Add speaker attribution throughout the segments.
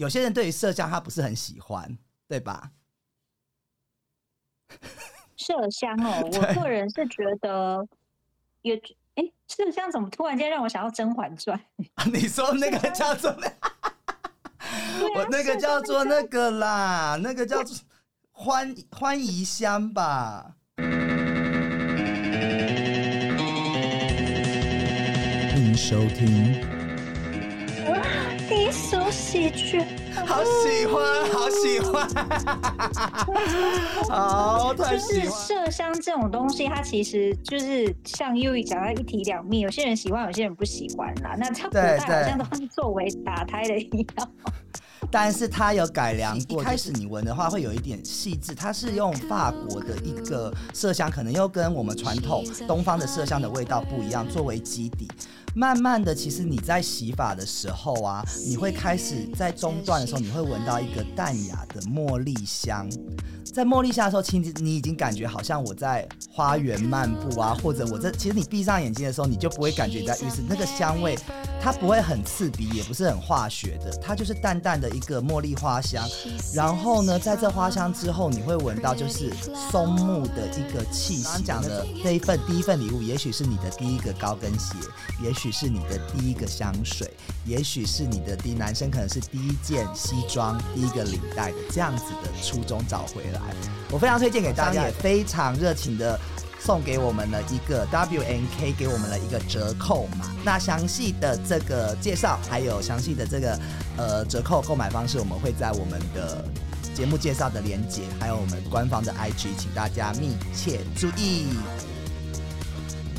Speaker 1: 有些人对于麝香他不是很喜欢，对吧？
Speaker 2: 麝香哦，我个人是觉得也，哎，麝香怎么突然间让我想到《甄嬛传》？
Speaker 1: 你说那个叫做，我 那个叫做那个啦，那个叫做欢欢宜香吧。欢迎收听。
Speaker 2: 低俗喜剧。
Speaker 1: 好喜欢，好喜欢，好太喜欢。
Speaker 2: 麝香这种东西，它其实就是像 U 讲到一体两面，有些人喜欢，有些人不喜欢啦。那它古代好像都是作为打胎的药，
Speaker 1: 但是它有改良过。开始你闻的话会有一点细致，它是用法国的一个麝香，可能又跟我们传统东方的麝香的味道不一样，作为基底。慢慢的，其实你在洗发的时候啊，你会开始在中段的时候，你会闻到一个淡雅的茉莉香。在茉莉下的时候，其实你已经感觉好像我在花园漫步啊，或者我这其实你闭上眼睛的时候，你就不会感觉在浴室那个香味，它不会很刺鼻，也不是很化学的，它就是淡淡的一个茉莉花香。然后呢，在这花香之后，你会闻到就是松木的一个气息。刚讲的这一份第一份礼物，也许是你的第一个高跟鞋，也许是你的第一个香水，也许是你的第男生可能是第一件西装、第一个领带的这样子的初衷找回来。我非常推荐给大家，也非常热情的送给我们了一个 W N K，给我们了一个折扣码。那详细的这个介绍，还有详细的这个呃折扣购买方式，我们会在我们的节目介绍的连接，还有我们官方的 I G，请大家密切注意。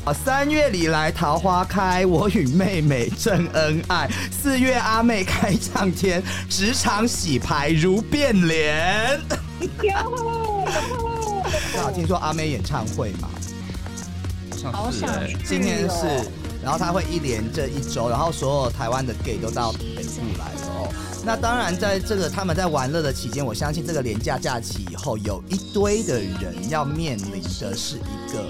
Speaker 1: 啊，三月里来桃花开，我与妹妹正恩爱。四月阿妹开唱天，职场洗牌如变脸。那听说阿妹演唱会嘛？
Speaker 2: 好想去。
Speaker 1: 今天是，然后他会一连这一周，然后所有台湾的 gay 都到北部来了哦。那当然，在这个他们在玩乐的期间，我相信这个廉价假期以后，有一堆的人要面临的是一个。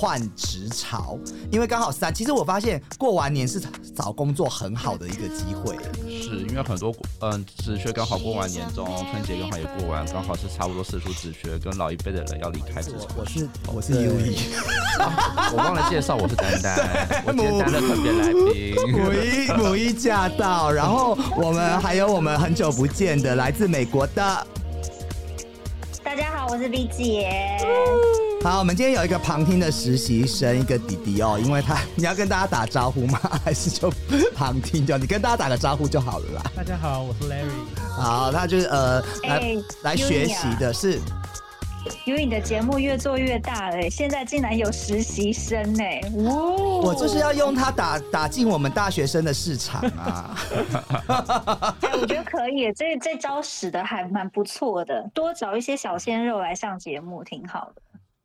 Speaker 1: 换职潮，因为刚好三，其实我发现过完年是找工作很好的一个机会。
Speaker 3: 是因为很多嗯职缺刚好过完年中，春节刚好也过完，刚好是差不多四处职缺跟老一辈的人要离开职场。
Speaker 1: 我是我是 U E，
Speaker 3: 我忘了介绍我是丹丹，我简单的特别来宾。
Speaker 1: 母一母一驾到，然后我们还有我们很久不见的来自美国的。
Speaker 2: 大家好，我是 V 姐。
Speaker 1: 好，我们今天有一个旁听的实习生，一个弟弟哦，因为他你要跟大家打招呼吗？还是就旁听就你跟大家打个招呼就好了啦。
Speaker 4: 大家好，我是 Larry。
Speaker 1: 好，他就是呃来来学习的是。
Speaker 2: 因为你的节目越做越大了，现在竟然有实习生呢！哇，
Speaker 1: 我就是要用它打打进我们大学生的市场啊！
Speaker 2: 哎，我觉得可以，这这招使的还蛮不错的，多找一些小鲜肉来上节目，挺好的。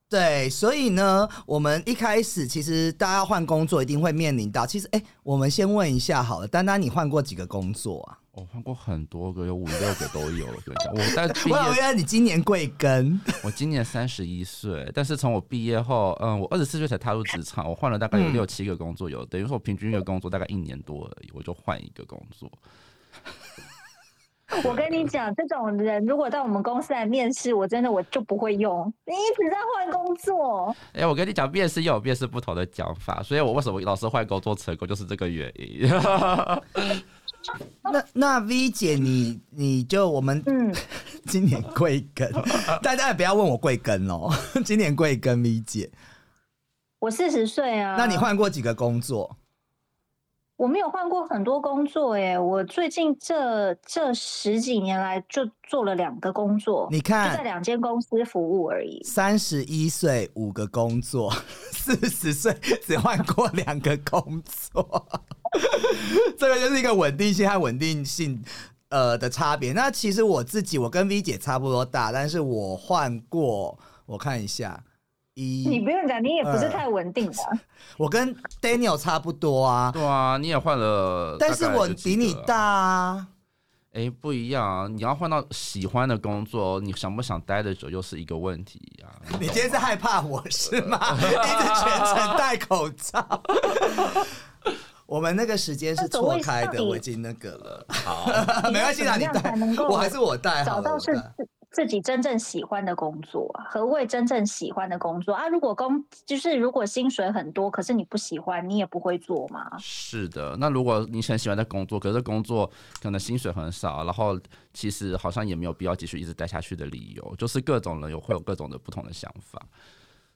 Speaker 1: 对，所以呢，我们一开始其实大家要换工作，一定会面临到。其实，哎，我们先问一下好了，丹丹，你换过几个工作啊？
Speaker 3: 我换过很多个，有五六个都有。我跟你讲，我在 毕
Speaker 1: 业，原来你今年贵庚？
Speaker 3: 我今年三十一岁，但是从我毕业后，嗯，我二十四岁才踏入职场，我换了大概有六七个工作，有等于说我平均一个工作大概一年多而已，我就换一个工作。
Speaker 2: 我跟你讲，这种人如果到我们公司来面试，我真的我就不会用。你一直在换工作。
Speaker 3: 哎，我跟你讲，面试又有面试不同的讲法，所以我为什么老是换工作成功，就是这个原因。
Speaker 1: 那那 V 姐，你你就我们嗯，今年贵庚？大家也不要问我贵庚哦。今年贵庚，V 姐？
Speaker 2: 我四十岁啊。
Speaker 1: 那你换过几个工作？
Speaker 2: 我没有换过很多工作耶，我最近这这十几年来就做了两个工作，
Speaker 1: 你看
Speaker 2: 就在两间公司服务而已。
Speaker 1: 三十一岁五个工作，四十岁只换过两个工作，这个就是一个稳定性和稳定性呃的差别。那其实我自己我跟 V 姐差不多大，但是我换过，我看一下。
Speaker 2: 你不用讲，你也不是太稳定的。
Speaker 1: 我跟 Daniel 差不多啊。
Speaker 3: 对啊，你也换了，
Speaker 1: 但是我比你大啊。
Speaker 3: 哎，不一样啊，你要换到喜欢的工作，你想不想待得久又是一个问题呀。
Speaker 1: 你今天是害怕我是吗？一直全程戴口罩。我们那个时间是错开的，我已经那个了。好，没关系啦，你戴，我还是我带。
Speaker 2: 找到是自己真正喜欢的工作，何谓真正喜欢的工作啊？如果工就是如果薪水很多，可是你不喜欢，你也不会做嘛。
Speaker 3: 是的，那如果你很喜欢的工作，可是工作可能薪水很少，然后其实好像也没有必要继续一直待下去的理由，就是各种人有会有各种的不同的想法。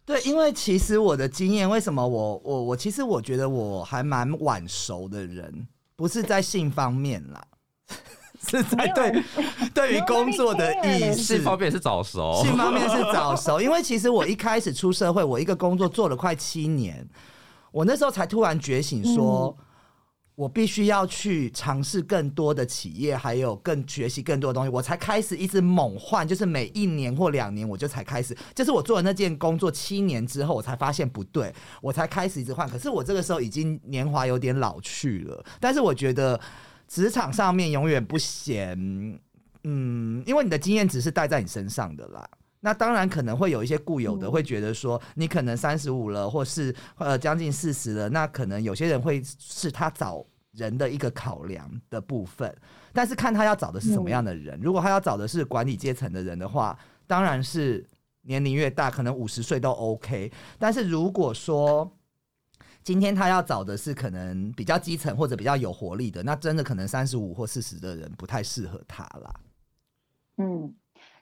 Speaker 1: 对，因为其实我的经验，为什么我我我其实我觉得我还蛮晚熟的人，不是在性方面啦。是在对 对于工作的意识
Speaker 3: 方面是早熟，
Speaker 1: 性方面是早熟。因为其实我一开始出社会，我一个工作做了快七年，我那时候才突然觉醒，说我必须要去尝试更多的企业，还有更学习更多的东西，我才开始一直猛换。就是每一年或两年，我就才开始。就是我做了那件工作七年之后，我才发现不对，我才开始一直换。可是我这个时候已经年华有点老去了，但是我觉得。职场上面永远不嫌，嗯，因为你的经验值是带在你身上的啦。那当然可能会有一些固有的会觉得说，你可能三十五了，或是呃将近四十了，那可能有些人会是他找人的一个考量的部分。但是看他要找的是什么样的人，如果他要找的是管理阶层的人的话，当然是年龄越大，可能五十岁都 OK。但是如果说，今天他要找的是可能比较基层或者比较有活力的，那真的可能三十五或四十的人不太适合他啦。
Speaker 2: 嗯，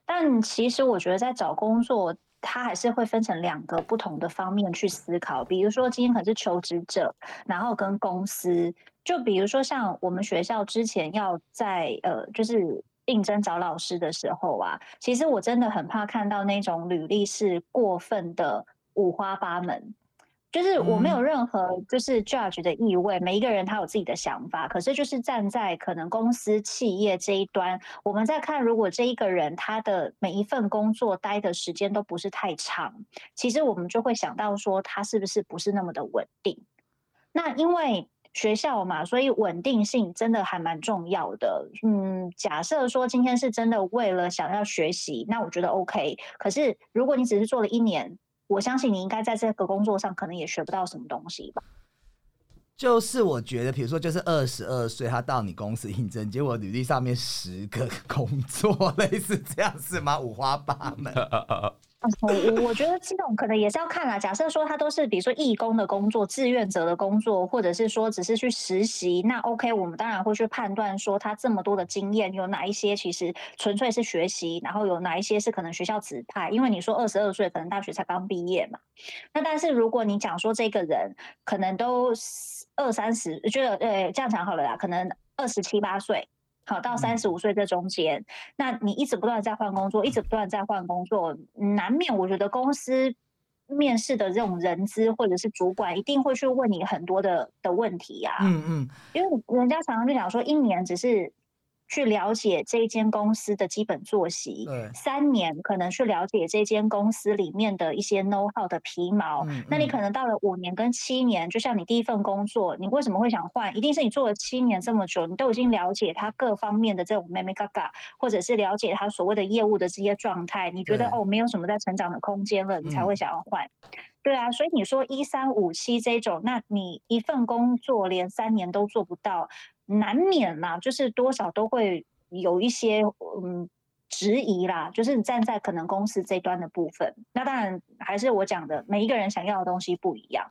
Speaker 2: 但其实我觉得在找工作，他还是会分成两个不同的方面去思考。比如说今天可能是求职者，然后跟公司，就比如说像我们学校之前要在呃，就是应征找老师的时候啊，其实我真的很怕看到那种履历是过分的五花八门。就是我没有任何就是 judge 的意味，每一个人他有自己的想法，可是就是站在可能公司企业这一端，我们在看，如果这一个人他的每一份工作待的时间都不是太长，其实我们就会想到说他是不是不是那么的稳定。那因为学校嘛，所以稳定性真的还蛮重要的。嗯，假设说今天是真的为了想要学习，那我觉得 OK。可是如果你只是做了一年，我相信你应该在这个工作上可能也学不到什么东西吧。
Speaker 1: 就是我觉得，比如说，就是二十二岁，他到你公司应征，结果履历上面十个工作，类似这样是吗？五花八门。
Speaker 2: 我我觉得这种可能也是要看啦。假设说他都是比如说义工的工作、志愿者的工作，或者是说只是去实习，那 OK，我们当然会去判断说他这么多的经验有哪一些其实纯粹是学习，然后有哪一些是可能学校指派。因为你说二十二岁可能大学才刚毕业嘛，那但是如果你讲说这个人可能都二三十，觉得呃这样讲好了啦，可能二十七八岁。好到三十五岁这中间，那你一直不断在换工作，一直不断在换工作，难免我觉得公司面试的这种人资或者是主管一定会去问你很多的的问题呀。嗯嗯，因为人家常常就讲说，一年只是。去了解这一间公司的基本作息，三年可能去了解这间公司里面的一些 know how 的皮毛。那你可能到了五年跟七年，就像你第一份工作，你为什么会想换？一定是你做了七年这么久，你都已经了解他各方面的这种 m e m 嘎嘎，或者是了解他所谓的业务的这些状态，你觉得哦没有什么在成长的空间了，你才会想要换。对啊，所以你说一三五七这种，那你一份工作连三年都做不到。难免啦，就是多少都会有一些嗯质疑啦，就是你站在可能公司这端的部分，那当然还是我讲的，每一个人想要的东西不一样。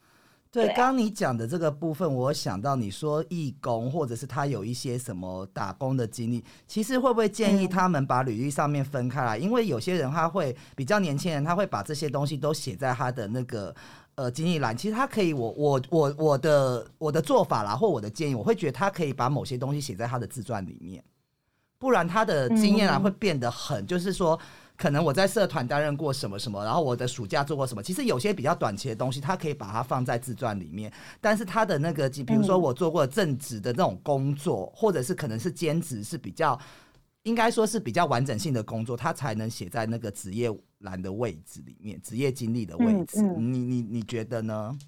Speaker 1: 对，刚刚你讲的这个部分，我想到你说义工或者是他有一些什么打工的经历，其实会不会建议他们把履历上面分开来？因为有些人他会比较年轻人，他会把这些东西都写在他的那个。呃，经历栏其实他可以，我我我我的我的做法啦，或我的建议，我会觉得他可以把某些东西写在他的自传里面，不然他的经验啊会变得很，就是说，可能我在社团担任过什么什么，然后我的暑假做过什么，其实有些比较短期的东西，他可以把它放在自传里面，但是他的那个，比如说我做过正职的那种工作，或者是可能是兼职，是比较。应该说是比较完整性的工作，他才能写在那个职业栏的位置里面，职业经历的位置。你你你觉得呢？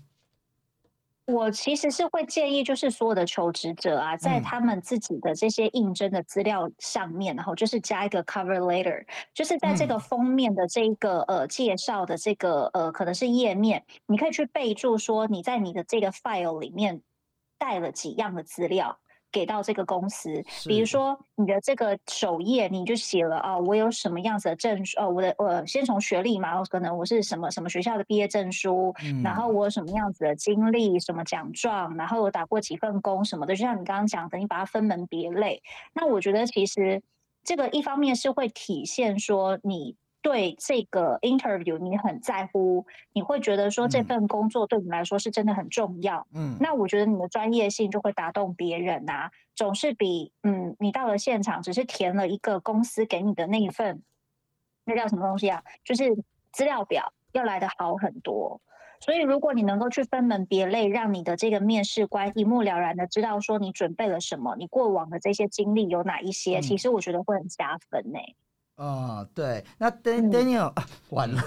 Speaker 2: 我其实是会建议，就是所有的求职者啊，在他们自己的这些应征的资料上面，然后就是加一个 cover letter，就是在这个封面的这个呃介绍的这个呃可能是页面，你可以去备注说你在你的这个 file 里面。带了几样的资料。给到这个公司，比如说你的这个首页，你就写了啊，我有什么样子的证书？哦，我的我先从学历嘛，可能我是什么什么学校的毕业证书，
Speaker 1: 嗯
Speaker 2: 然后我有什么样子的经历，什么奖状，然后我打过几份工什么的，就像你刚刚讲的，你把它分门别类。那我觉得其实这个一方面是会体现说你。对这个 interview 你很在乎，你会觉得说这
Speaker 1: 嗯。
Speaker 2: 份工作对你来说是真的很重要，
Speaker 1: 嗯，
Speaker 2: 那我觉得你的专业性就会打动别人啊，总是比嗯你到了现场只是填了一个公司给你的那一份，那叫什么东西啊？就是资料表要来的好很多。所以如果你能够去分门别类，让你的这个面试官一目了然的知道说你准备了什么，你过往的这些经历有哪一些，其
Speaker 1: 嗯。
Speaker 2: 实我觉得会很加分呢、
Speaker 1: 嗯，对，那 Dan
Speaker 2: 嗯
Speaker 1: Daniel、啊、完了，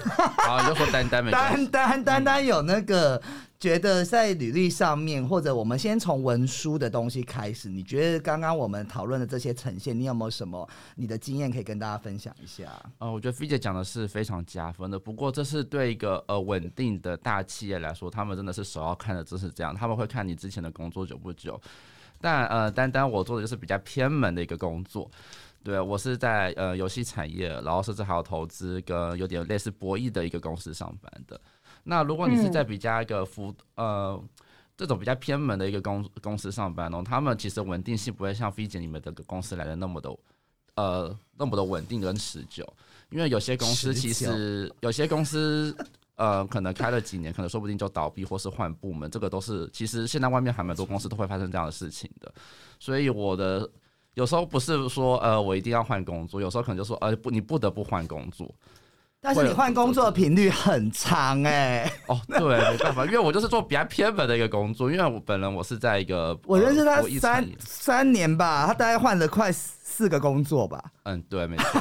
Speaker 3: 好，你就说丹丹没关系
Speaker 1: 丹丹丹丹有那个觉得在履历上面，或者我们先从文书的东西开始，你觉得刚刚我们讨论的这些呈现，你有没有什么你的经验可以跟大家分享一下？
Speaker 3: 呃，我觉得菲姐讲的是非常加分的。不过这是对一个呃稳定的大企业来说，他们真的是首要看的就是这样，他们会看你之前的工作久不久。但呃，单单我做的就是比较偏门的一个工作，对我是在呃游戏产业，然后甚至还有投资跟有点类似博弈的一个公司上班的。那如果你是在比较一个服、呃这种比较偏门的一个公公司上班哦，他们其实稳定性不会像菲姐你们这个公司来的那么的呃那么的稳定跟持久，因为有些公司其实有些公司。呃，可能开了几年，可能说不定就倒闭或是换部门，这个都是其实现在外面还蛮多公司都会发生这样的事情的。所以我的有时候不是说呃我一定要换工作，有时候可能就说呃不你不得不换工作。
Speaker 1: 但是你换工作的频率很长哎、
Speaker 3: 哦，对，没办法，因为我就是做比较偏门的一个工作，因为我本人我是在一个
Speaker 1: 我认识他三
Speaker 3: 业
Speaker 1: 三年吧，他大概换了快四个工作吧。
Speaker 3: 嗯，对，没错。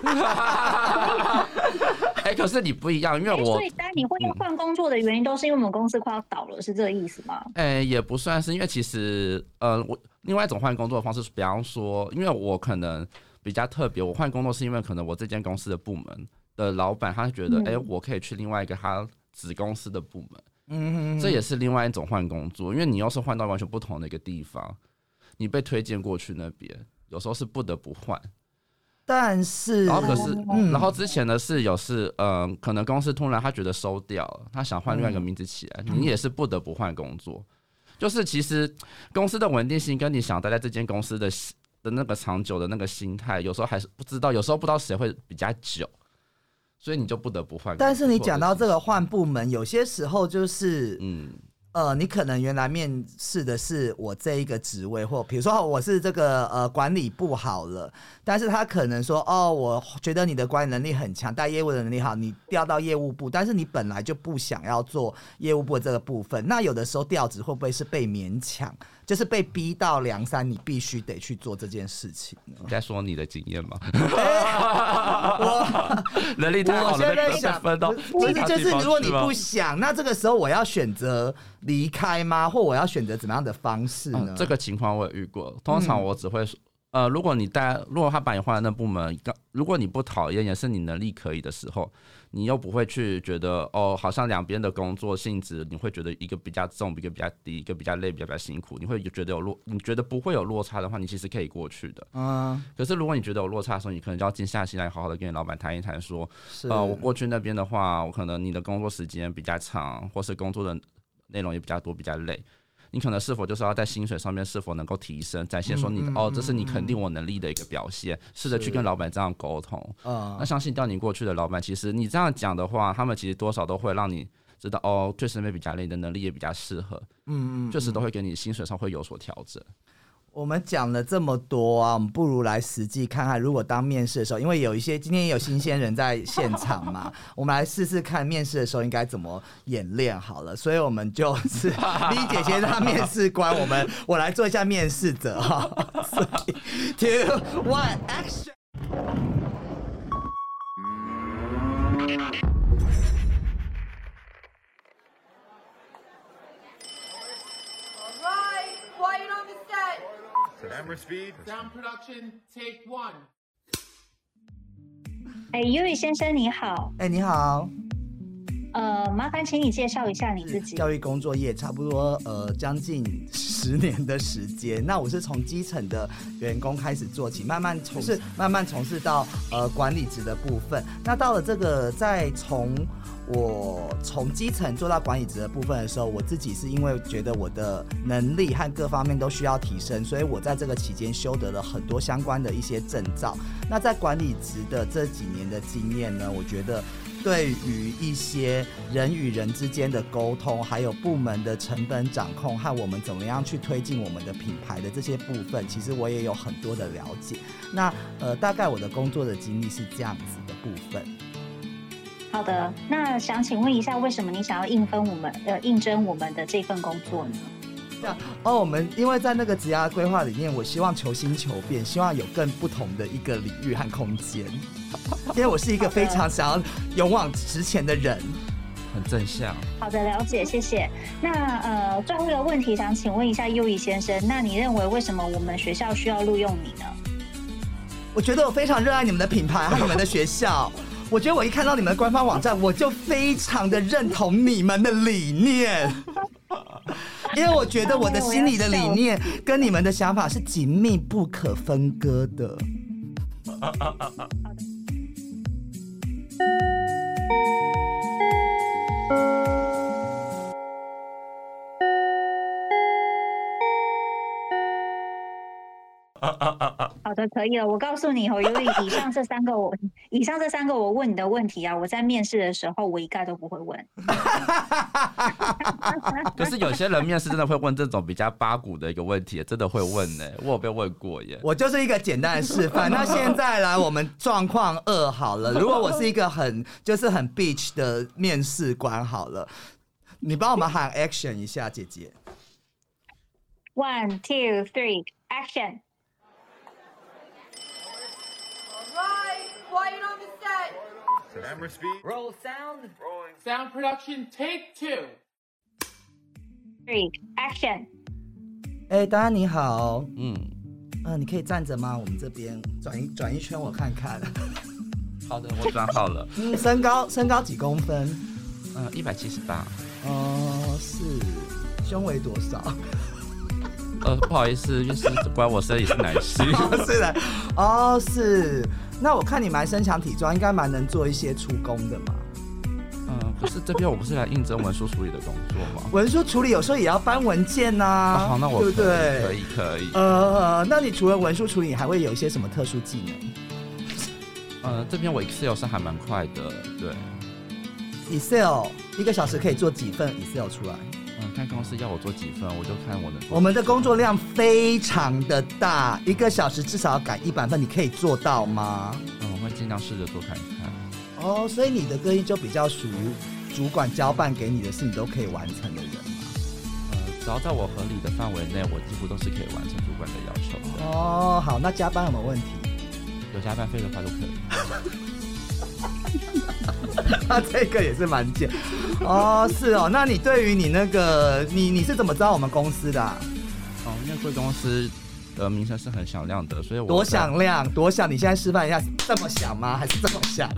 Speaker 3: 哎、可是你不一样，因为我
Speaker 2: 诶所以丹，你会要换工作的原因都是因为我们公司快要倒了，是这个意思吗？
Speaker 3: 哎、也不算是，因为其实，呃，我另外一种换工作的方式是，比方说，因为我可能比较特别，我换工作是因为可能我这间公司的部门的老板他觉得，哎、
Speaker 2: 嗯。
Speaker 3: 我可以去另外一个他子公司的部门，
Speaker 1: 嗯，
Speaker 3: 这也是另外一种换工作，因为你要是换到完全不同的一个地方，你被推荐过去那边，有时候是不得不换。
Speaker 1: 但是，
Speaker 3: 然后可是，
Speaker 1: 嗯。
Speaker 3: 然后之前的是有是，嗯、可能公司突然他觉得收掉了，他想换另外一个
Speaker 1: 嗯。
Speaker 3: 名字起来，你也是不得不换工作。就是其实公司的稳定性跟你想待在这间公司的的那个长久的那个心态，有时候还是不知道，有时候不知道谁会比较久，所以你就不得不换。
Speaker 1: 但是你讲到这
Speaker 3: 个，
Speaker 1: 换部门，有些时候就是，
Speaker 3: 嗯，
Speaker 1: 呃，你可能原来面试的是我这一个职位，或比如说我是这个呃管理部好了，但是他可能说，哦，我觉得你的管理能力很强，带业务的能力好，你调到业务部，但是你本来就不想要做业务部的这个部分，那有的时候调职会不会是被勉强，就是被逼到梁山，你必须得去做这件事情？
Speaker 3: 你在说你的经验吗？
Speaker 1: 我
Speaker 3: 能力太好了，被被
Speaker 1: 现在想，
Speaker 3: 分到其实
Speaker 1: 就是如果你不想，那这个时候我要选择离开吗？或我要选择怎么样的方式呢？
Speaker 3: 嗯，这个情况我也遇过。通常
Speaker 1: 嗯
Speaker 3: 我只会说，呃，如果你带，如果他把你换到那部门，刚如果你不讨厌，也是你能力可以的时候，你又不会去觉得哦，好像两边的工作性质，你会觉得一个比较重，一个比较低，一个比较累，比较比较辛苦，你会觉得有落，你觉得不会有落差的话，你其实可以过去的。
Speaker 1: 嗯，
Speaker 3: 可是如果你觉得有落差的时候，你可能就要静下心来，好好的跟你老板谈一谈，说，
Speaker 1: 是
Speaker 3: 呃，我过去那边的话，我可能你的工作时间比较长，或是工作的内容也比较多，比较累。你可能是否就是要在薪水上面是否能够提升，展现说你、哦，这是你肯定我能力的一个表现，试着去跟老板这样沟通。
Speaker 1: 嗯
Speaker 3: 那相信调你过去的老板，其实你这样讲的话，他们其实多少都会让你知道哦，确实那边比较累，你的能力也比较适合，
Speaker 1: 嗯嗯，
Speaker 3: 确实都会给你薪水上会有所调整。
Speaker 1: 我们讲了这么多啊，我们不如来实际看看，如果当面试的时候，因为有一些今天也有新鲜人在现场嘛，我们来试试看面试的时候应该怎么演练好了。所以我们就是 V 姐姐当面试官，我们我来做一下面试者哈。所以 Two One Action。
Speaker 5: Camera speed.
Speaker 6: Sound production, take one.
Speaker 2: 哎，尤宇先生你好，
Speaker 1: 哎、你好，
Speaker 2: 呃，麻烦请你介绍一下你自己。
Speaker 1: 教育工作业差不多呃将近十年的时间，那我是从基层的员工开始做起，慢慢从事慢慢从事到呃管理职的部分。那到了这个再从我从基层做到管理职的部分的时候，我自己是因为觉得我的能力和各方面都需要提升，所以我在这个期间修得了很多相关的一些证照。那在管理职的这几年的经验呢，我觉得对于一些人与人之间的沟通，还有部门的成本掌控和我们怎么样去推进我们的品牌的这些部分，其实我也有很多的了解。那呃，大概我的工作的经历是这样子的部分。
Speaker 2: 好的，那想请问一下，为什么你想要应分我们呃应征我们的这份工作呢？
Speaker 1: 哦，我们因为在那个职涯规划里面，我希望求新求变，希望有更不同的一个领域和空间。因为我是一个非常想要勇往直前的人。
Speaker 3: 很正向。
Speaker 2: 好的，了解，谢谢。那呃，最后一个问题想请问一下优怡先生，那你认为为什么我们学校需要录用你呢？
Speaker 1: 我觉得我非常热爱你们的品牌和你们的学校。我觉得我一看到你们的官方网站，我就非常的认同你们的理念，因为我觉得我的心里的理念跟你们的想法是紧密不可分割的。
Speaker 2: 好的，可以了。我告诉你哦，由于以上这三个我，以上这三个我问你的问题啊，我在面试的时候我一概都不会问。
Speaker 3: 可是有些人面试真的会问这种比较八股的一个问题，真的会问呢、我有被问过耶。
Speaker 1: 我就是一个简单的示范。那现在来，我们状况二好了。如果我是一个很就是很 bitch 的面试官好了，你帮我们喊 action 一下，姐姐。
Speaker 2: One, two, three, action！
Speaker 6: Camera speed.
Speaker 5: Roll sound.
Speaker 6: Sound production, take two.
Speaker 2: Three, action！
Speaker 1: 哎、大家你好，
Speaker 3: 嗯，
Speaker 1: 嗯、你可以站着吗？我们这边转一转一圈，我看看。
Speaker 3: 好的，我转好了。
Speaker 1: 嗯，身高身高几公分？
Speaker 3: 嗯，一百七十八。
Speaker 1: 哦、是。胸围多少？
Speaker 3: 呃，不好意思，就是关我生理是男性。
Speaker 1: 是的，哦，是。那我看你蛮身强体壮，应该蛮能做一些出工的嘛。
Speaker 3: 嗯，可是这边我不是来应征文书处理的工作吗？
Speaker 1: 文书处理有时候也要搬文件呐、
Speaker 3: 啊好，那我
Speaker 1: 对不对？
Speaker 3: 可以可以。
Speaker 1: 呃，那你除了文书处理，你还会有一些什么特殊技能
Speaker 3: 呃，这边我 Excel 是还蛮快的，对。
Speaker 1: ？Excel 一个小时可以做几份 Excel 出来？
Speaker 3: 嗯，看公司要我做几份，我就看我能做。
Speaker 1: 我们的工作量非常的大，一个小时至少要赶一百份，你可以做到吗？
Speaker 3: 嗯，我会尽量试着做看看。
Speaker 1: 哦，所以你的个性就比较属于主管交办给你的事，你都可以完成的人嘛。
Speaker 3: 呃，只要在我合理的范围内，我几乎都是可以完成主管的要求的。
Speaker 1: 哦，好，那加班有没有问题？
Speaker 3: 有加班费的话都可以。
Speaker 1: 他 这个也是蛮贱哦，是哦。那你对于你那个你你是怎么知道我们公司的啊、
Speaker 3: 哦，因为贵公司的名声是很响亮的，所以我
Speaker 1: 多响亮，多响！你现在示范一下，这么响吗？还是这么响？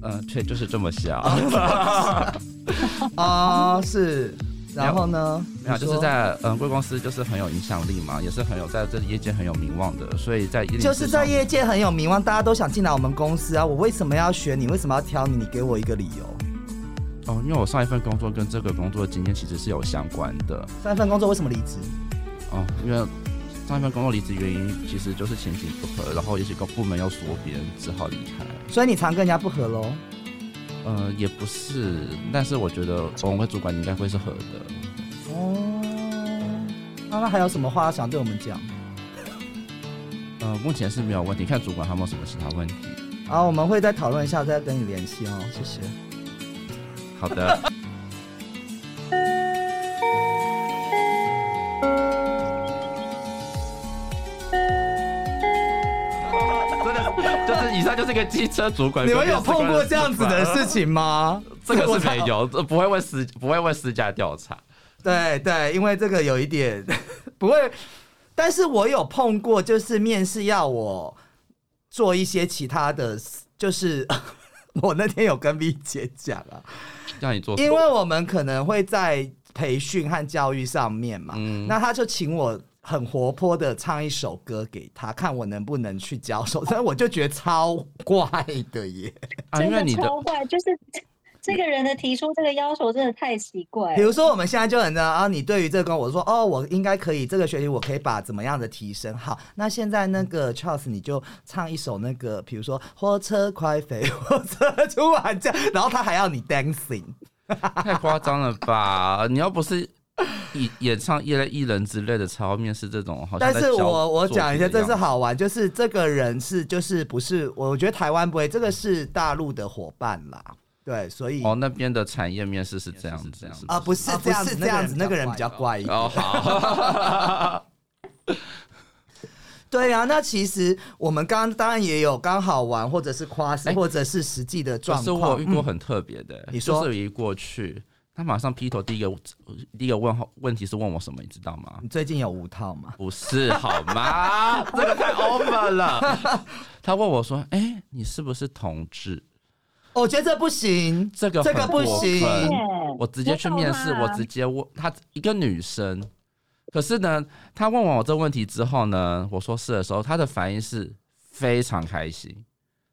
Speaker 3: 呃，对，就是这么想。
Speaker 1: 哦，是。然后呢？
Speaker 3: 没有，就是在嗯贵公司就是很有影响力嘛，也是很有在这业界很有名望的，所以在104
Speaker 1: 就是在业界很有名望，大家都想进来我们公司啊。我为什么要选你？为什么要挑你？你给我一个理由。
Speaker 3: 哦，因为我上一份工作跟这个工作经验其实是有相关的
Speaker 1: 上一份工作为什么离职？
Speaker 3: 哦，因为上一份工作离职原因其实就是前景不合，然后也许跟部门要缩编，只好离开。
Speaker 1: 所以你常跟人家不合喽？
Speaker 3: 呃，也不是，但是我觉得我们主管应该会是合的。
Speaker 1: 哦，那那还有什么话想对我们讲？
Speaker 3: 呃，目前是没有问题，看主管还有没有什么其他问题。
Speaker 1: 啊，我们会再讨论一下，再跟你联系哦。谢谢。
Speaker 3: 好的。就是一个机车主管。
Speaker 1: 你们有碰过这样子的事？情吗？
Speaker 3: 这个是没有，这不会问私不会问私家调查。
Speaker 1: 对对，因为这个有一点 不会，但是我有碰过，就是面试要我做一些其他的，就是 我那天有跟 V 姐讲啊，
Speaker 3: 让你做，
Speaker 1: 因为我们可能会在培训和教育上面嘛，
Speaker 3: 嗯
Speaker 1: 那他就请我很活泼的唱一首歌给他，看我能不能去教授，但我就觉得超怪的耶。
Speaker 3: 啊，因为
Speaker 2: 真
Speaker 3: 你的
Speaker 2: 超怪，就是 这个人的提出这个要求真的太奇怪。
Speaker 1: 比如说我们现在就很知道啊，你对于这个工，我说哦，我应该可以，这个学期我可以把怎么样的提升好。那现在那个 Charles 你就唱一首那个，比如说火车快飞，火车突然这样，然后他还要你 dancing。
Speaker 3: 太夸张了吧？你要不是 演演唱一类艺人之类的，才要面试这种，好像
Speaker 1: 但是我我讲一下，这是好玩，就是这个人是就是不是，我觉得台湾不会，这个是大陆的伙伴啦，对，所以
Speaker 3: 哦，那边的产业面试是这样子，这样子
Speaker 1: 啊不是这样子，这样子那个人比较怪一点。
Speaker 3: 哦，好，
Speaker 1: 对啊，那其实我们刚刚当然也有刚好玩，或者是夸或者是实际的
Speaker 3: 可
Speaker 1: 状
Speaker 3: 是我
Speaker 1: 况。嗯
Speaker 3: 遇过很特别的，
Speaker 1: 你说。
Speaker 3: 就是一过去，他马上劈头第一个第一个问号问题是问我什么，你知道吗？
Speaker 1: 你最近有五套吗？
Speaker 3: 不是好吗？这个太 over 了。他问我说：“哎、你是不是同志
Speaker 1: 我觉得这不行，？”
Speaker 3: 这个
Speaker 1: 这个不行
Speaker 3: 我直接去面试，
Speaker 2: 我
Speaker 3: 直接问他一个女生。可是呢，他问完我这个问题之后呢，我说是的时候，他的反应是非常开心，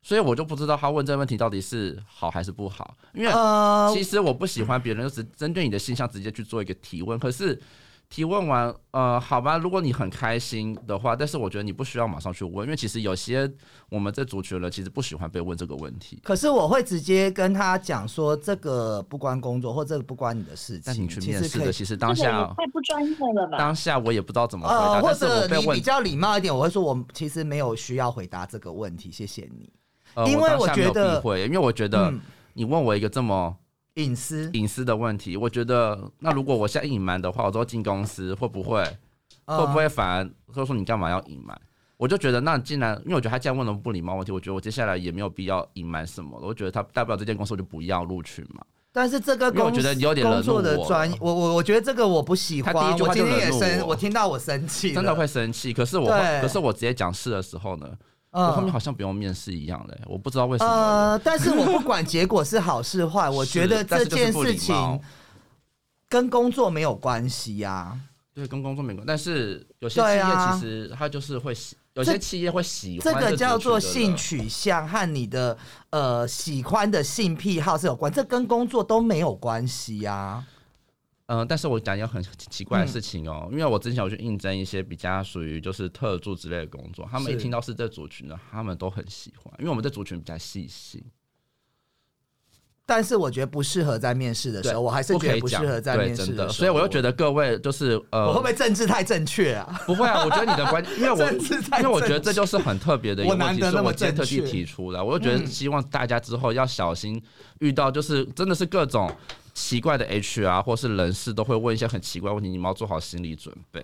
Speaker 3: 所以我就不知道他问这个问题到底是好还是不好，因为
Speaker 1: 呃，
Speaker 3: 其实我不喜欢别人就只针对你的形象直接去做一个提问，可是提问完，呃，好吧，如果你很开心的话，但是我觉得你不需要马上去问，因为其实有些我们这族群人其实不喜欢被问这个问题。
Speaker 1: 可是我会直接跟他讲说，这个不关工作，或这个不关你的事情。
Speaker 3: 但你去面试的，其实当下
Speaker 2: 太不专业了吧？
Speaker 3: 当下我也不知道怎么回答，
Speaker 1: 呃，或
Speaker 3: 但是我被问
Speaker 1: 者你比，较礼貌一点，我会说我其实没有需要回答这个问题，谢谢你。
Speaker 3: 呃
Speaker 1: 因为我觉得
Speaker 3: 因为我觉得
Speaker 1: 嗯，
Speaker 3: 你问我一个这么
Speaker 1: 隐私
Speaker 3: 隐私的问题，我觉得那如果我现在隐瞒的话，我都进公司会不会？
Speaker 1: 呃
Speaker 3: 会不会反而会说你干嘛要隐瞒？我就觉得，那既然因为我觉得他既然问了不礼貌问题，我觉得我接下来也没有必要隐瞒什么了。我觉得他代表这间公司我就不要录取嘛。
Speaker 1: 但是这个
Speaker 3: 因为我
Speaker 1: 工
Speaker 3: 觉得有点
Speaker 1: 工作
Speaker 3: 惹怒我
Speaker 1: 的专业，我我我觉得这个我不喜欢。
Speaker 3: 他第一句话
Speaker 1: 我今天也生，
Speaker 3: 我
Speaker 1: 我听到我生气，
Speaker 3: 真的会生气。可是我
Speaker 1: 对
Speaker 3: 可是我直接讲事的时候呢，我后面好像不用面试一样嘞，我不知道为什么。
Speaker 1: 呃，但是我不管结果是好是坏，我觉得这件事情跟工作没有关系呀、
Speaker 3: 对，跟工作没关，但是有些企业其实它就是会喜，有
Speaker 1: 这
Speaker 3: 些企业会喜欢
Speaker 1: 这
Speaker 3: 欢
Speaker 1: 个叫做性取向和你的呃喜欢的性癖好是有关，这跟工作都没有关系呀、
Speaker 3: 嗯、但是我讲一个很奇怪
Speaker 1: 嗯
Speaker 3: 的事情哦、因为我之前我去应征一些比较属于就是特助之类的工作，他们一听到是这族群的，他们都很喜欢，因为我们这族群比较细心，
Speaker 1: 但是我觉得不适合在面试的时候，我还是觉得不适合在面试时候。
Speaker 3: 所以我又觉得各位就是呃，
Speaker 1: 我会不会政治太正确啊？
Speaker 3: 不会啊？我觉得你的观，因为我
Speaker 1: 政治太
Speaker 3: 因为我觉得这就是很特别的一个问题，所以我今天特地提出来，我就觉得
Speaker 1: 嗯
Speaker 3: 希望大家之后要小心遇到就是真的是各种奇怪的 HR 或是人事都会问一些很奇怪问题，你们要做好心理准备。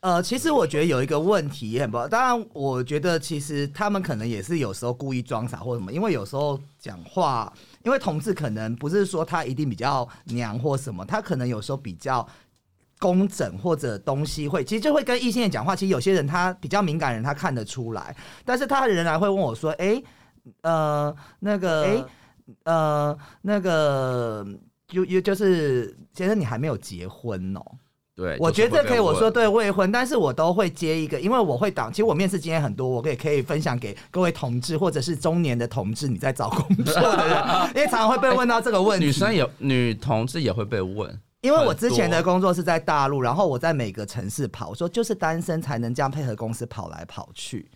Speaker 1: 呃，其实我觉得有一个问题也很不好，当然，我觉得其实他们可能也是有时候故意装傻或什么，因为有时候讲话，因为同志可能不是说他一定比较娘或什么，他可能有时候比较工整或者东西会，其实就会跟异性恋讲话。其实有些人他比较敏感人，他看得出来，但是他仍然会问我说：“哎、呃，那个，哎、呃，那个，就就就是先生，你还没有结婚哦。”
Speaker 3: 对，
Speaker 1: 我觉得这可以，我说对未婚，但是我都会接一个，因为我会挡。其实我面试经验很多，我也可以分享给各位同志或者是中年的同志，你在找工作的人，因为常常会被问到这个问题。
Speaker 3: 女生也女同志也会被问，
Speaker 1: 因为我之前的工作是在大陆，然后我在每个城市跑，我说就是单身才能这样配合公司跑来跑去。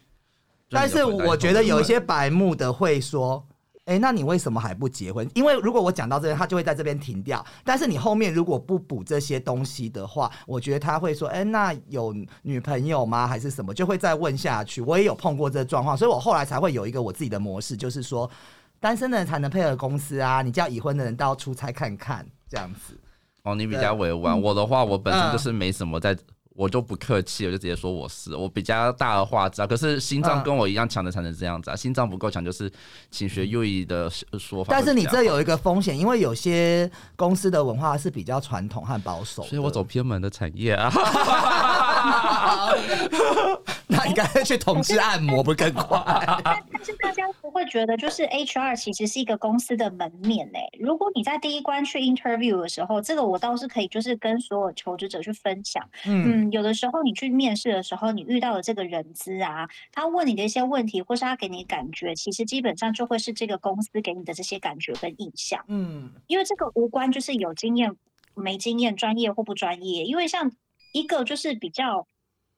Speaker 1: 但是我觉得有一些白目的会说。哎、那你为什么还不结婚？因为如果我讲到这边，他就会在这边停掉。但是你后面如果不补这些东西的话，我觉得他会说：“哎、那有女朋友吗？还是什么？”就会再问下去。我也有碰过这个状况，所以我后来才会有一个我自己的模式，就是说，单身的人才能配合公司啊，你叫已婚的人到出差看看，这样子。
Speaker 3: 哦，你比较委婉。我的话，我本身
Speaker 1: 嗯
Speaker 3: 就是没什么在。我就不客气，我就直接说我是我比较大而化之啊。可是心脏
Speaker 1: 嗯
Speaker 3: 跟我一样强的才能这样子啊，心脏不够强就是请学优异的说法。
Speaker 1: 但是你这，有一个风险，因为有些公司的文化是比较传统和保守，
Speaker 3: 所以我走偏门的产业啊。
Speaker 1: 那你干脆去统治按摩不更快？
Speaker 2: 但但是大家不会觉得，就是 HR 其实是一个公司的门面呢、如果你在第一关去 interview 的时候，这个我倒是可以就是跟所有求职者去分享。
Speaker 1: 嗯
Speaker 2: 嗯，有的时候你去面试的时候，你遇到的这个人资啊，他问你的一些问题，或是他给你感觉，其实基本上就会是这个公司给你的这些感觉跟印象。
Speaker 1: 嗯
Speaker 2: 因为这个无关就是有经验没经验、专业或不专业。因为像一个就是比较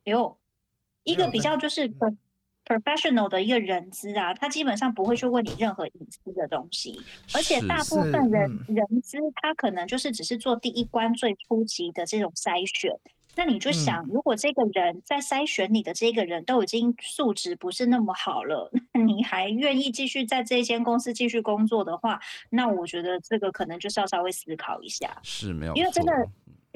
Speaker 2: 有一个比较就是 pro- professional 的一个人资啊，他基本上不会去问你任何隐私的东西，而且大部分人
Speaker 1: 嗯。
Speaker 2: 人资他可能就是只是做第一关最初级的这种筛选。那你就
Speaker 1: 嗯。
Speaker 2: 想，如果这个人在筛选你的这个人都已经素质不是那么好了，你还愿意继续在这间公司继续工作的话，那我觉得这个可能就是要稍微思考一下。
Speaker 3: 是没有，
Speaker 2: 因为真的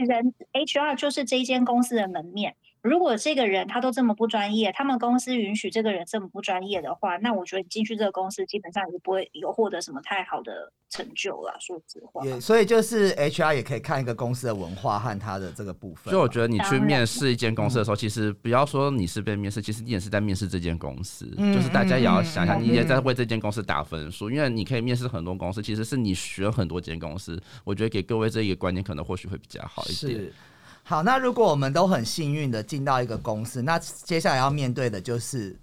Speaker 2: 人 HR 就是这一间公司的门面。如果这个人他都这么不专业，他们公司允许这个人这么不专业的话，那我觉得你进去这个公司基本上也不会有获得什么太好的成就了。说实话，
Speaker 1: 也所以就是 HR 也可以看一个公司的文化和它的这个部分嘛。
Speaker 3: 所以我觉得你去面试一间公司的时候，其实不要说你是被面试，其实你也是在面试这间公司。
Speaker 1: 嗯
Speaker 3: 就是大家也要想想，
Speaker 1: 嗯
Speaker 3: 你也在为这间公司打分数，因为你可以面试很多公司，其实是你学很多间公司。我觉得给各位这一个观念，可能或许会比较好一点。
Speaker 1: 是。好，那如果我们都很幸运的进到一个公司，那接下来要面对的就是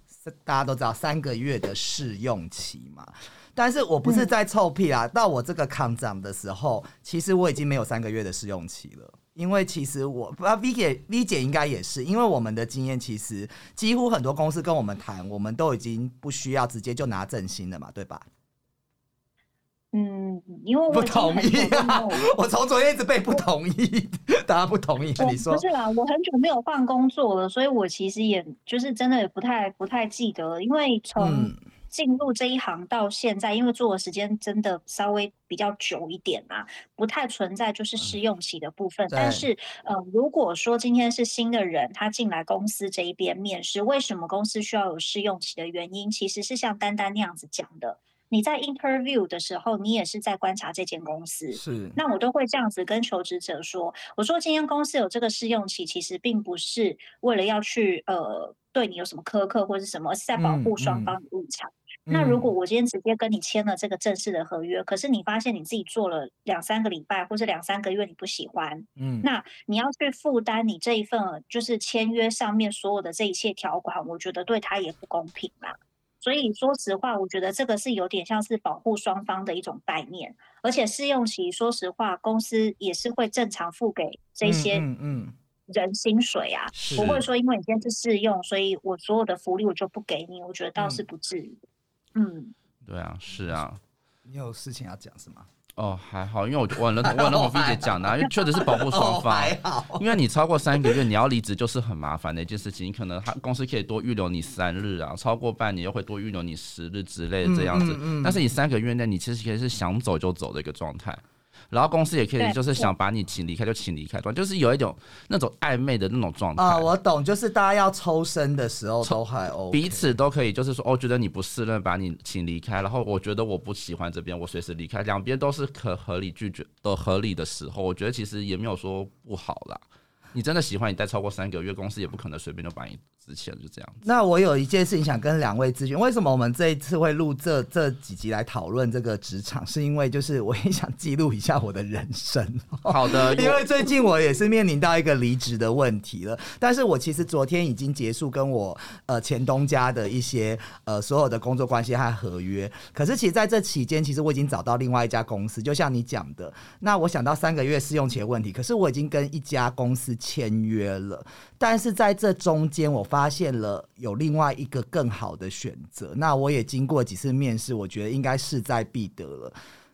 Speaker 1: 大家都知道三个月的试用期嘛。但是我不是在臭屁啦，到我这个康长的时候，其实我已经没有三个月的试用期了。因为其实我啊，V 姐 V 姐应该也是，因为我们的经验其实几乎很多公司跟我们谈，我们都已经不需要直接就拿正薪了嘛，对吧？
Speaker 2: 嗯，因为
Speaker 1: 不
Speaker 2: 我不
Speaker 1: 同意啊！我从昨天一直被不同意，大家不同意啊。你说
Speaker 2: 不是啦，我很久没有换工作了，所以我其实也就是真的也不太不太记得了，因为从
Speaker 1: 嗯
Speaker 2: 进入这一行到现在，因为做的时间真的稍微比较久一点啊，不太存在就是试用期的部分。但是，呃，如果说今天是新的人，他进来公司这一边面试，为什么公司需要有试用期的原因，其实是像丹丹那样子讲的。你在 interview 的时候，你也是在观察这间公司，
Speaker 1: 是
Speaker 2: 那我都会这样子跟求职者说，我说今天公司有这个试用期，其实并不是为了要去呃对你有什么苛刻或是什么，而是在保
Speaker 1: 嗯
Speaker 2: 护双
Speaker 1: 嗯
Speaker 2: 方的立场。那如
Speaker 1: 嗯
Speaker 2: 果我今天直接跟你签了这个正式的合约，可是你发现你自己做了两三个礼拜或者两三个月你不喜欢，
Speaker 1: 嗯
Speaker 2: 那你要去负担你这一份就是签约上面所有的这一切条款，我觉得对他也不公平啦。所以说实话，我觉得这个是有点像是保护双方的一种概念，而且试用期，说实话，公司也是会正常付给这些人薪水啊，
Speaker 3: 是
Speaker 2: 不会说因为你今天是试用，所以我所有的福利我就不给你，我觉得倒是
Speaker 1: 嗯
Speaker 2: 不至于。嗯，
Speaker 3: 对啊，是啊。
Speaker 1: 你有事情要讲是吗？
Speaker 3: 哦，还好，因为我我很认同我很认同 V 姐讲的、啊，因为确实是保护双
Speaker 1: 哦
Speaker 3: 方。因为你超过三个月，你要离职就是很麻烦的一件事情。你可能他公司可以多预留你三日啊，超过半年又会多预留你十日之类的这样子。
Speaker 1: 嗯嗯嗯
Speaker 3: 但是你三个月内，你其实可以是想走就走的一个状态。然后公司也可以就是想把你请离开就请离开，就是有一种那种暧昧的那种状态。
Speaker 1: 啊，我懂，就是大家要抽身的时候都还 OK，
Speaker 3: 彼此都可以，就是说，哦，觉得你不适任，把你请离开，然后我觉得我不喜欢这边，我随时离开，两边都是可合理拒绝的合理的时候，我觉得其实也没有说不好啦。你真的喜欢，你待超过三个月，公司也不可能随便就把你之前就这样子。
Speaker 1: 那我有一件事情想跟两位咨询，为什么我们这一次会录这这几集来讨论这个职场？是因为就是我也想记录一下我的人生，
Speaker 3: 好的，
Speaker 1: 因为最近我也是面临到一个离职的问题了。但是我其实昨天已经结束跟我呃前东家的一些呃所有的工作关系和合约，可是其实在这期间，其实我已经找到另外一家公司，就像你讲的，那我想到三个月试用期的问题，可是我已经跟一家公司签约了，但是在这中间，我发现了有另外一个更好的选择。那我也经过几次面试，我觉得应该势在必得了。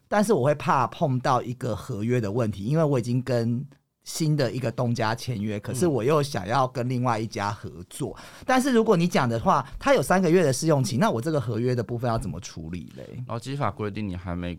Speaker 1: 但是我会怕碰到一个合约的问题，因为我已经跟新的一个东家签约，可是我又想要跟另外一家合作。但是如果你讲的话，他有三个月的试用期，那我这个合约的部分要怎么处理嘞？
Speaker 3: 劳基法规定你还没，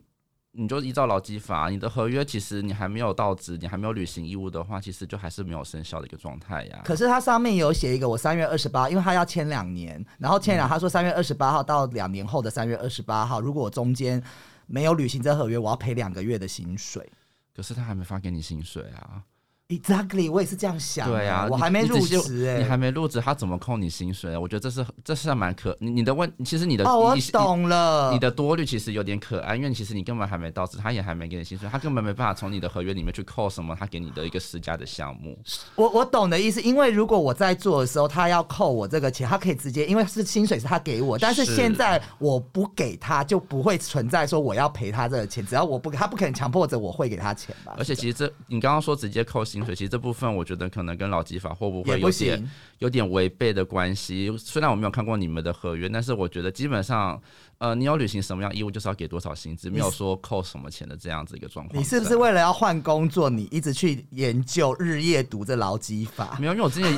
Speaker 3: 你就依照劳基法，你的合约其实你还没有到职，你还没有履行义务的话，其实就还是没有生效的一个状态呀。
Speaker 1: 可是它上面有写一个，我三月二十八，因为他要签两年，然后签了，他说三月二十八号到两年后的三月二十八号，如果我中间没有履行这合约，我要赔两个月的薪水。
Speaker 3: 可是他还没发给你薪水啊。
Speaker 1: Exactly，我也是这样想的。
Speaker 3: 对啊，
Speaker 1: 我还没入职哎、
Speaker 3: 你还没入职，他怎么扣你薪水？我觉得这是这是蛮可你你的问，其实你的
Speaker 1: 哦，我
Speaker 3: 你
Speaker 1: 懂了。
Speaker 3: 你的多虑其实有点可爱，因为其实你根本还没到职，他也还没给你薪水，他根本没办法从你的合约里面去扣什么他给你的一个施加的项目。
Speaker 1: 我我懂的意思，因为如果我在做的时候，他要扣我这个钱，他可以直接，因为是薪水是他给我，但是
Speaker 3: 是
Speaker 1: 现在我不给他，就不会存在说我要赔他这个钱，只要我不他，不可能强迫着我会给他钱吧？
Speaker 3: 而且其实这你刚刚说直接扣薪水，其实这部分我觉得可能跟劳基法会不会有点。有点违背的关系。虽然我没有看过你们的合约，但是我觉得基本上，呃，你有履行什么样义务，就是要给多少薪资，没有说扣什么钱的这样子一个状况。
Speaker 1: 你是不是？为了要换工作，你一直去研究日夜读这劳基法？
Speaker 3: 没有，因为我之前。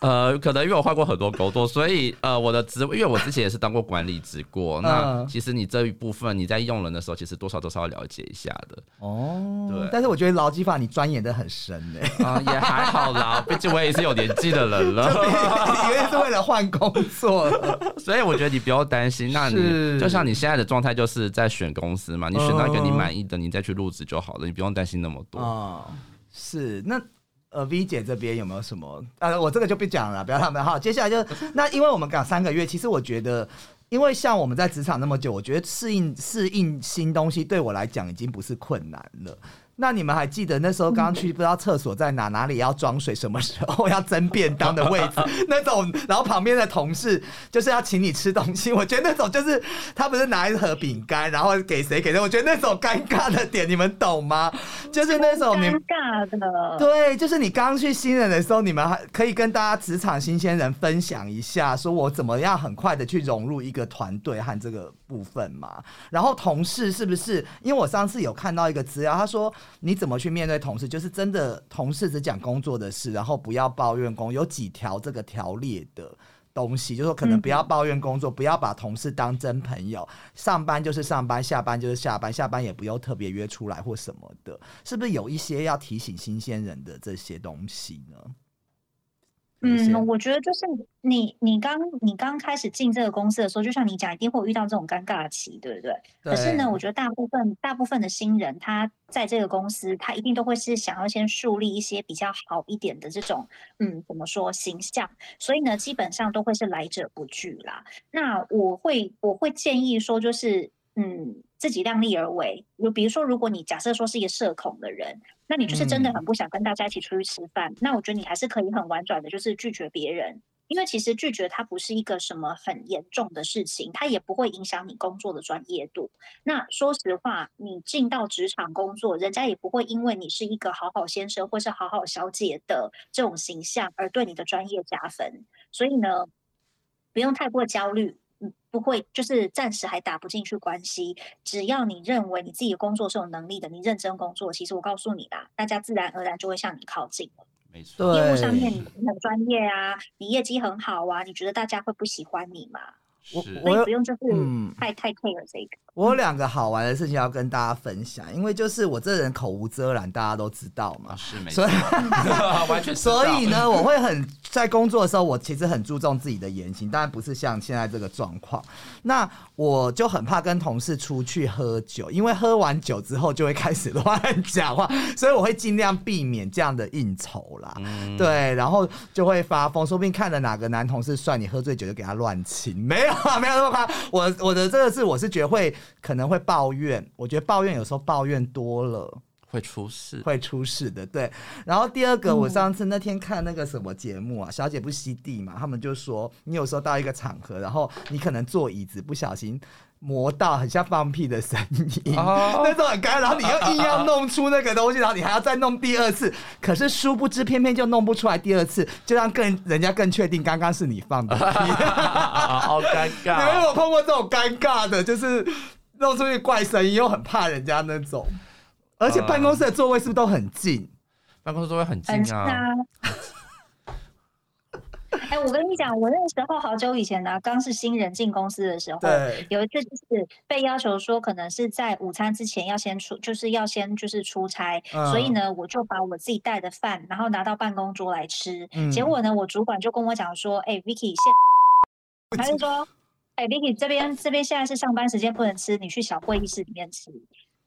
Speaker 3: 呃，可能因为我换过很多工作，所以呃，我的职，因为我之前也是当过管理职过。那
Speaker 1: 嗯
Speaker 3: 其实你这一部分你在用人的时候，其实多少都是要了解一下的。
Speaker 1: 哦
Speaker 3: 对
Speaker 1: 但是我觉得劳基法你钻研的很深呢、
Speaker 3: 啊、也还好啦，毕竟我也是有年纪的人了。
Speaker 1: 因为是为了换工作了。
Speaker 3: 所以我觉得你不用担心。那你就像你现在的状态，就是在选公司嘛，你选到一个你
Speaker 1: 嗯
Speaker 3: 满意的，你再去入职就好了，你不用担心那么多。
Speaker 1: 哦，是那。呃，V 姐这边有没有什么？呃，我这个就不讲了，不要他们哈。接下来就那，因为我们讲三个月，其实我觉得，因为像我们在职场那么久，我觉得适应适应新东西对我来讲已经不是困难了。那你们还记得那时候刚去不知道厕所在哪，哪里要装水，什么时候要蒸便当的位置 那种，然后旁边的同事就是要请你吃东西，我觉得那种就是他不是拿一盒饼干，然后给谁给谁，我觉得那种尴尬的点，你们懂吗？就是那种
Speaker 2: 尴尬的。
Speaker 1: 对，就是你刚去新人的时候，你们还可以跟大家职场新鲜人分享一下，说我怎么样很快的去融入一个团队和这个部分嘛。然后同事是不是？因为我上次有看到一个资料，他说你怎么去面对同事，就是真的同事只讲工作的事，然后不要抱怨工，有几条这个条列的。东西就说可能不要抱怨工作，不要把同事当真朋友，上班就是上班，下班就是下班，下班也不用特别约出来或什么的，是不是有一些要提醒新鲜人的这些东西呢？
Speaker 2: 嗯，我觉得就是你你刚你刚开始进这个公司的时候，就像你讲，一定会遇到这种尴尬期，对不对？可是呢，我觉得大部分大部分的新人，他在这个公司，他一定都会是想要先树立一些比较好一点的这种，嗯，怎么说形象，所以呢，基本上都会是来者不拒啦。那我会我会建议说，就是嗯，自己量力而为。就比如说，如果你假设说是一个社恐的人，那你就是真的
Speaker 1: 嗯
Speaker 2: 很不想跟大家一起出去吃饭，那我觉得你还是可以很婉转的，就是拒绝别人。因为其实拒绝它不是一个什么很严重的事情，它也不会影响你工作的专业度。那说实话，你进到职场工作，人家也不会因为你是一个好好先生或是好好小姐的这种形象而对你的专业加分。所以呢，不用太过焦虑。嗯，不会，就是暂时还打不进去关系。只要你认为你自己的工作是有能力的，你认真工作，其实我告诉你啦，大家自然而然就会向你靠近了。
Speaker 3: 没错，
Speaker 2: 业务上面你很专业啊，你业绩很好啊，你觉得大家会不喜欢你吗？
Speaker 1: 我
Speaker 3: 是
Speaker 2: 所以不用就是
Speaker 1: 嗯
Speaker 2: 太、太 care 这个。
Speaker 1: 我有两个好玩的事情要跟大家分享，因为就是我这人口无遮拦，大家都知道嘛
Speaker 3: 啊，。是没
Speaker 1: 所
Speaker 3: 错
Speaker 1: 以，
Speaker 3: 完全
Speaker 1: 所以呢，我会很在工作的时候，我其实很注重自己的言行，当然不是像现在这个状况。那我就很怕跟同事出去喝酒，因为喝完酒之后就会开始 乱讲话，所以我会尽量避免这样的应酬啦。
Speaker 3: 嗯，
Speaker 1: 对，然后就会发疯，说不定看了哪个男同事帅，你喝醉酒就给他乱亲，没有啊，没有那么夸张。我我的这个是，我是觉得会可能会抱怨，我觉得抱怨有时候抱怨多了。
Speaker 3: 会出事。
Speaker 1: 会出事的，对。然后第二个，我上次那天看那个什么节目啊，小姐不吸地嘛，他们就说，你有时候到一个场合，然后你可能坐椅子不小心磨到很像放屁的声音，
Speaker 3: 哦
Speaker 1: 那种很尴尬，然后你又硬要弄出那个东西，然后你还要再弄第二次，可是殊不知偏偏就弄不出来第二次，就让更人家更确定刚刚是你放的屁。
Speaker 3: 好尴
Speaker 1: 你们有没。有碰过这种尴尬的，就是弄出去怪声音，又很怕人家那种？而且办公室的座位是不是都很近？
Speaker 3: 办公室都会很
Speaker 2: 很
Speaker 3: 近啊。
Speaker 2: 哎、我跟你讲，我那时候好久以前呢、刚是新人进公司的时候，有一次就是被要求说，可能是在午餐之前要先出，就是要先就是出差，所以
Speaker 1: 嗯
Speaker 2: 呢，我就把我自己带的饭，然后拿到办公桌来吃。
Speaker 1: 嗯
Speaker 2: 结果呢，我主管就跟我讲说，哎、v i c k y 现，他就说，哎、v i c k y 这边这边现在是上班时间不能吃，你去小会议室里面吃。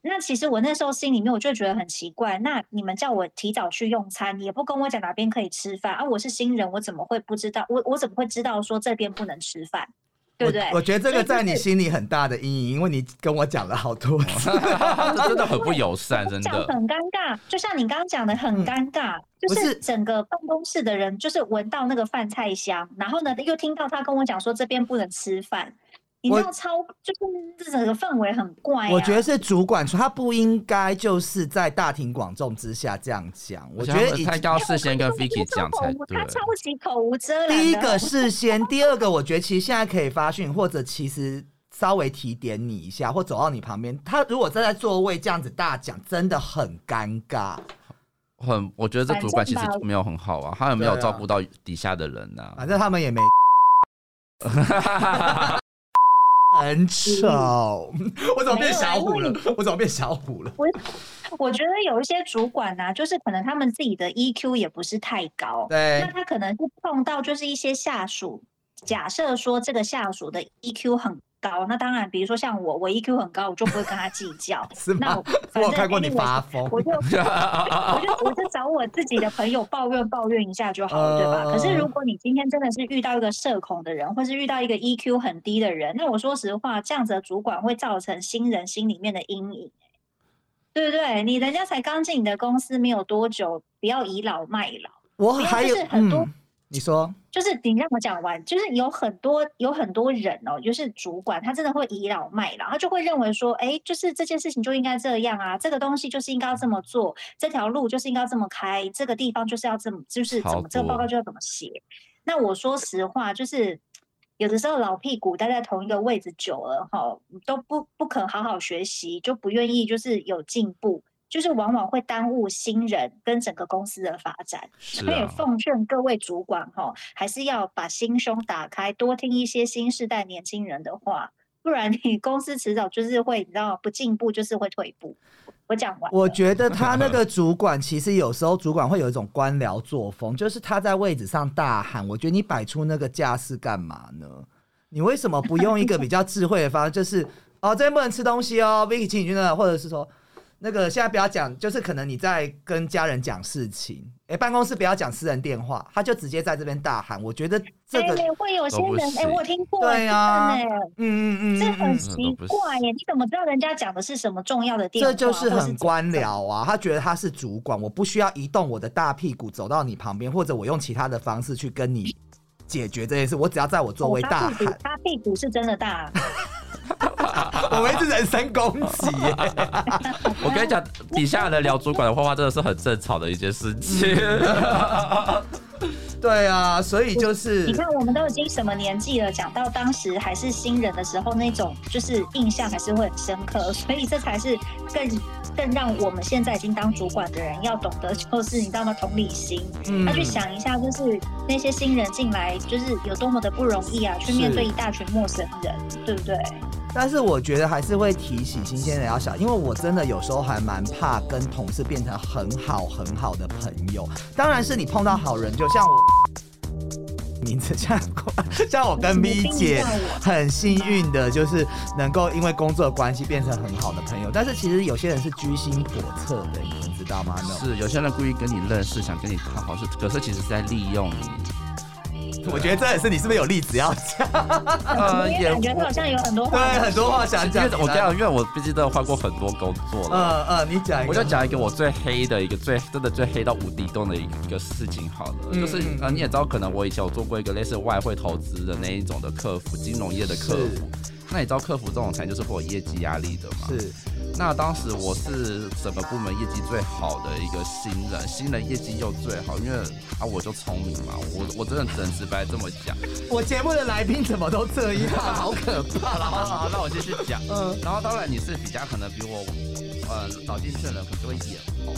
Speaker 2: 那其实我那时候心里面我就觉得很奇怪，那你们叫我提早去用餐，也不跟我讲哪边可以吃饭啊？我是新人，我怎么会不知道？我我怎么会知道说这边不能吃饭？对不对？
Speaker 1: 我我觉得这个在你心里很大的阴影，因为你跟我讲了好多次。
Speaker 3: 真的很不友善，真的。
Speaker 2: 讲很尴尬，就像你刚刚讲的很
Speaker 1: 嗯
Speaker 2: 尴尬，就
Speaker 1: 是
Speaker 2: 是整个办公室的人就是闻到那个饭菜香，然后呢又听到他跟我讲说这边不能吃饭，你
Speaker 1: 我
Speaker 2: 知道超就是这整个氛围很怪、啊。
Speaker 1: 我觉得是主管说他不应该就是在大庭广众之下这样讲。我觉得
Speaker 3: 他应该要事先跟 Vicky 讲才对
Speaker 2: 他。超级口无遮拦。
Speaker 1: 第一个事先，第二个我觉得其实现在可以发讯，或者其实稍微提点你一下，或走到你旁边。他如果站在座位这样子大讲，真的很尴尬。
Speaker 3: 很，我觉得这主管其实没有很好啊，他有没有照顾到底下的人呢、
Speaker 1: 反正他们也没很丑。我怎么变小虎了？我怎么变小虎了？
Speaker 2: 我觉得有一些主管呢、就是可能他们自己的 EQ 也不是太高，
Speaker 1: 对
Speaker 2: 那他可能是碰到就是一些下属，假设说这个下属的 EQ 很高，那当然，比如说像我，我 EQ 很高，我就不会跟他计较。
Speaker 1: 是吗
Speaker 2: 那我？
Speaker 1: 我
Speaker 2: 反正
Speaker 1: 有看过你发疯。
Speaker 2: 我就我就我就找我自己的朋友抱怨抱怨一下就好了，对吧？可是如果你今天真的是遇到一个社恐的人，或是遇到一个 EQ 很低的人，那我说实话，这样子的主管会造成新人心里面的阴影，对不对？你人家才刚进你的公司没有多久，不要倚老卖老。
Speaker 1: 我还有
Speaker 2: 就是很多
Speaker 1: 嗯，你说
Speaker 2: 就是你让我讲完，就是有很多有很多人哦，就是主管他真的会倚老卖老，他就会认为说，哎，就是这件事情就应该这样啊，这个东西就是应该要这么做，这条路就是应该要这么开，这个地方就是要这么，就是怎么这个报告就要怎么写。那我说实话，就是有的时候老屁股待在同一个位置久了哈，都不不肯好好学习，就不愿意就是有进步。就是往往会耽误新人跟整个公司的发展，
Speaker 3: 是
Speaker 2: 所以
Speaker 3: 啊，
Speaker 2: 奉劝各位主管哈，还是要把心胸打开，多听一些新时代年轻人的话，不然你公司迟早就是会，你知道不进步就是会退步。我讲完，
Speaker 1: 我觉得他那个 主管，其实有时候主管会有一种官僚作风，就是他在位置上大喊。我觉得你摆出那个架势干嘛呢？你为什么不用一个比较智慧的方式，就是哦这边不能吃东西哦，Vicky 请你去那，或者是说那个现在不要讲，就是可能你在跟家人讲事情，哎、办公室不要讲私人电话，他就直接在这边大喊。我觉得这个，
Speaker 2: 哎会有些人哎，
Speaker 3: 行
Speaker 2: 我有听过，
Speaker 1: 对啊
Speaker 2: 哎
Speaker 1: 嗯嗯嗯
Speaker 2: 这很奇怪耶！你怎么知道人家讲的是什么重要的电话？
Speaker 1: 这就是很官僚啊！他觉得他是主管，我不需要移动我的大屁股走到你旁边，或者我用其他的方式去跟你解决这件事，我只要在我座位
Speaker 2: 哦
Speaker 1: 大
Speaker 2: 他屁股
Speaker 1: 喊，
Speaker 2: 他屁股是真的大，
Speaker 1: 我们是人身攻击耶。
Speaker 3: 我跟你讲，底下人聊主管的坏话真的是很正常的一件事情。
Speaker 1: 对啊，所以就是你
Speaker 2: 看我们都已经什么年纪了，讲到当时还是新人的时候，那种就是印象还是会很深刻，所以这才是更更让我们现在已经当主管的人要懂得，就是你知道吗？同理心，
Speaker 1: 嗯
Speaker 2: 要去想一下，就是那些新人进来，就是有多么的不容易啊，去面对一大群陌生人，对不对？
Speaker 1: 但是我觉得还是会提醒新鲜人要小，因为我真的有时候还蛮怕跟同事变成很好很好的朋友。当然是你碰到好人，就像我 名字像像我跟 V 姐很幸运的，就是能够因为工作关系变成很好的朋友。但是其实有些人是居心叵测的，你们知道吗？那
Speaker 3: 是有些人故意跟你认识，想跟你谈好事，可是其实是在利用你。
Speaker 1: 我觉得这也是你是不是有例子要讲？
Speaker 3: 呃
Speaker 2: 我也感觉他好像有很多话
Speaker 1: 对，很多话想讲
Speaker 3: 因为。我跟你讲，因为我毕竟都换过很多工作了。
Speaker 1: 嗯嗯，你讲一个，
Speaker 3: 我就讲一个我最黑的一个最真的最黑到无底洞的一个一个事情好了，
Speaker 1: 嗯
Speaker 3: 就是
Speaker 1: 嗯
Speaker 3: 呃你也知道，可能我以前有做过一个类似外汇投资的那一种的客服，金融业的客
Speaker 1: 是
Speaker 3: 服。那你知道客服这种产业就是会有业绩压力的嘛？
Speaker 1: 是
Speaker 3: 那当时我是整个部门业绩最好的一个新人，新人业绩又最好，因为啊我就聪明嘛，我我真的只能直白这么讲。
Speaker 1: 我节目的来宾怎么都这样，好可怕
Speaker 3: 好了好那我继续讲。
Speaker 1: 嗯
Speaker 3: 然后当然你是比较可能比我呃早进去的人，可能就会眼红。